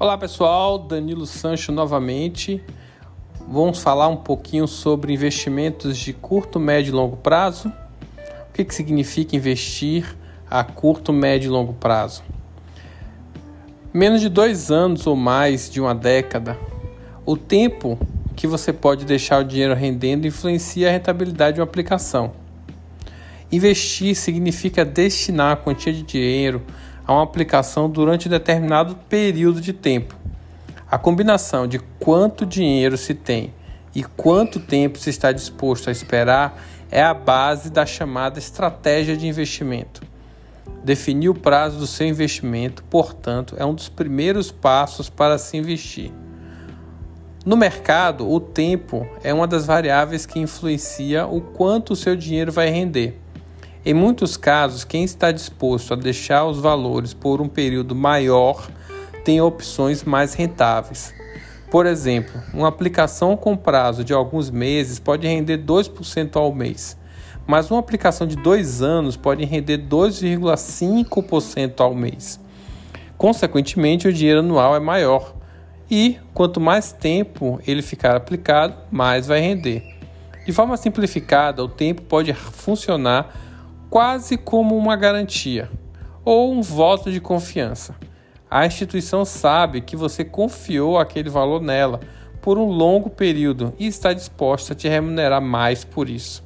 Olá pessoal, Danilo Sancho novamente. Vamos falar um pouquinho sobre investimentos de curto, médio e longo prazo. O que, que significa investir a curto, médio e longo prazo? Menos de dois anos ou mais de uma década, o tempo que você pode deixar o dinheiro rendendo influencia a rentabilidade de uma aplicação. Investir significa destinar a quantia de dinheiro a uma aplicação durante determinado período de tempo. A combinação de quanto dinheiro se tem e quanto tempo se está disposto a esperar é a base da chamada estratégia de investimento. Definir o prazo do seu investimento, portanto, é um dos primeiros passos para se investir. No mercado, o tempo é uma das variáveis que influencia o quanto o seu dinheiro vai render. Em muitos casos, quem está disposto a deixar os valores por um período maior tem opções mais rentáveis. Por exemplo, uma aplicação com prazo de alguns meses pode render 2% ao mês, mas uma aplicação de dois anos pode render 2,5% ao mês. Consequentemente, o dinheiro anual é maior e quanto mais tempo ele ficar aplicado, mais vai render. De forma simplificada, o tempo pode funcionar quase como uma garantia ou um voto de confiança. A instituição sabe que você confiou aquele valor nela por um longo período e está disposta a te remunerar mais por isso.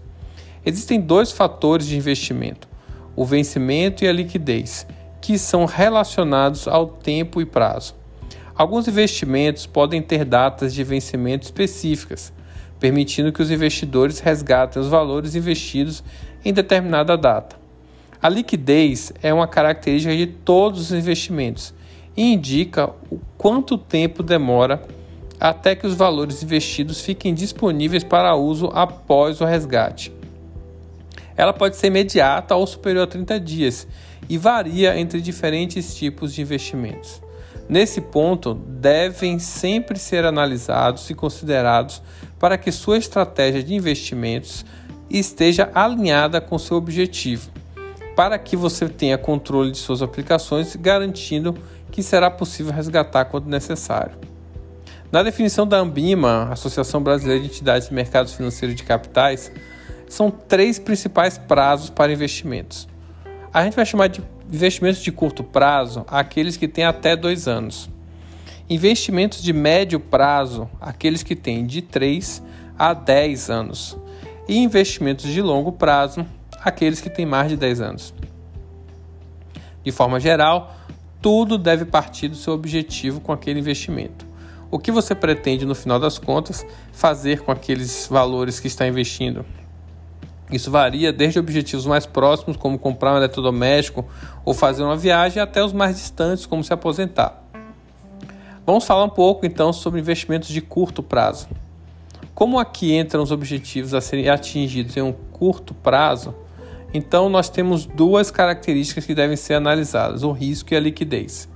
Existem dois fatores de investimento: o vencimento e a liquidez, que são relacionados ao tempo e prazo. Alguns investimentos podem ter datas de vencimento específicas, permitindo que os investidores resgatem os valores investidos em determinada data. A liquidez é uma característica de todos os investimentos e indica o quanto tempo demora até que os valores investidos fiquem disponíveis para uso após o resgate. Ela pode ser imediata ou superior a 30 dias e varia entre diferentes tipos de investimentos. Nesse ponto, devem sempre ser analisados e considerados para que sua estratégia de investimentos e esteja alinhada com seu objetivo, para que você tenha controle de suas aplicações, garantindo que será possível resgatar quando necessário. Na definição da Ambima, Associação Brasileira de Entidades de Mercados Financeiros de Capitais, são três principais prazos para investimentos. A gente vai chamar de investimentos de curto prazo aqueles que têm até dois anos. Investimentos de médio prazo, aqueles que têm de 3 a 10 anos e investimentos de longo prazo, aqueles que têm mais de 10 anos. De forma geral, tudo deve partir do seu objetivo com aquele investimento. O que você pretende, no final das contas, fazer com aqueles valores que está investindo? Isso varia desde objetivos mais próximos, como comprar um eletrodoméstico ou fazer uma viagem, até os mais distantes, como se aposentar. Vamos falar um pouco então sobre investimentos de curto prazo. Como aqui entram os objetivos a serem atingidos em um curto prazo, então nós temos duas características que devem ser analisadas: o risco e a liquidez.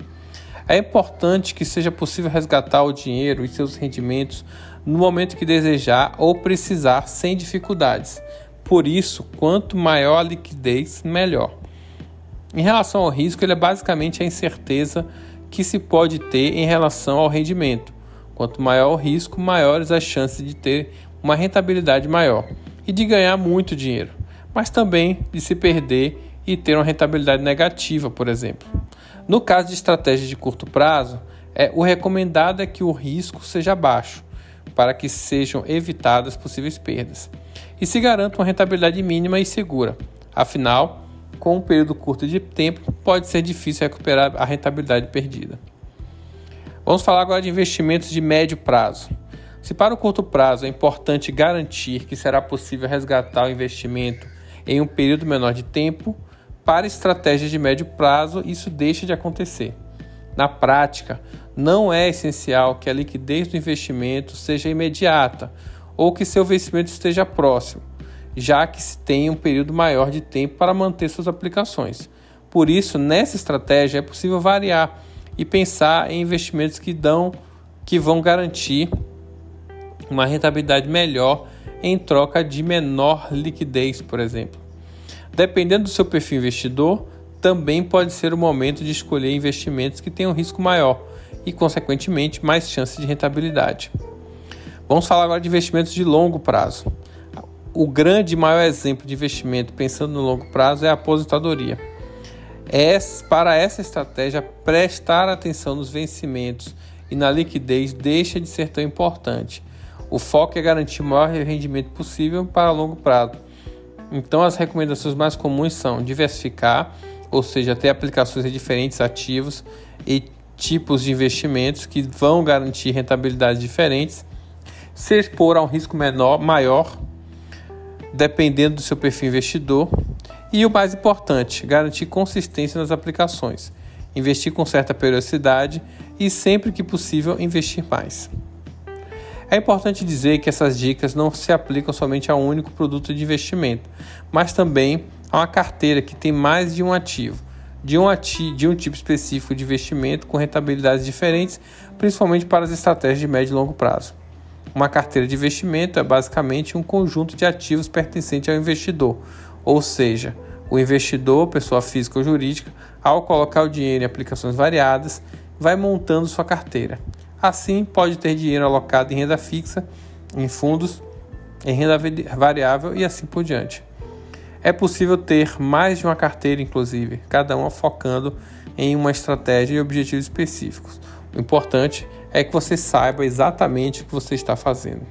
É importante que seja possível resgatar o dinheiro e seus rendimentos no momento que desejar ou precisar sem dificuldades. Por isso, quanto maior a liquidez, melhor. Em relação ao risco, ele é basicamente a incerteza que se pode ter em relação ao rendimento. Quanto maior o risco, maiores as chances de ter uma rentabilidade maior e de ganhar muito dinheiro, mas também de se perder e ter uma rentabilidade negativa, por exemplo. No caso de estratégias de curto prazo, é, o recomendado é que o risco seja baixo, para que sejam evitadas possíveis perdas, e se garanta uma rentabilidade mínima e segura. Afinal, com um período curto de tempo, pode ser difícil recuperar a rentabilidade perdida. Vamos falar agora de investimentos de médio prazo. Se para o curto prazo é importante garantir que será possível resgatar o investimento em um período menor de tempo, para estratégias de médio prazo isso deixa de acontecer. Na prática, não é essencial que a liquidez do investimento seja imediata ou que seu vencimento esteja próximo, já que se tem um período maior de tempo para manter suas aplicações. Por isso, nessa estratégia é possível variar e pensar em investimentos que dão que vão garantir uma rentabilidade melhor em troca de menor liquidez, por exemplo. Dependendo do seu perfil investidor, também pode ser o momento de escolher investimentos que tenham risco maior e, consequentemente, mais chance de rentabilidade. Vamos falar agora de investimentos de longo prazo. O grande e maior exemplo de investimento pensando no longo prazo é a aposentadoria. É, para essa estratégia, prestar atenção nos vencimentos e na liquidez deixa de ser tão importante. O foco é garantir o maior rendimento possível para longo prazo. Então, as recomendações mais comuns são diversificar, ou seja, ter aplicações de diferentes ativos e tipos de investimentos que vão garantir rentabilidades diferentes, se expor a um risco menor, maior, dependendo do seu perfil investidor, e o mais importante, garantir consistência nas aplicações, investir com certa periodicidade e sempre que possível investir mais. É importante dizer que essas dicas não se aplicam somente a um único produto de investimento, mas também a uma carteira que tem mais de um ativo, de um, ati de um tipo específico de investimento com rentabilidades diferentes, principalmente para as estratégias de médio e longo prazo. Uma carteira de investimento é basicamente um conjunto de ativos pertencente ao investidor, ou seja, o investidor, pessoa física ou jurídica, ao colocar o dinheiro em aplicações variadas, vai montando sua carteira. Assim, pode ter dinheiro alocado em renda fixa, em fundos, em renda variável e assim por diante. É possível ter mais de uma carteira, inclusive, cada uma focando em uma estratégia e objetivos específicos. O importante é que você saiba exatamente o que você está fazendo.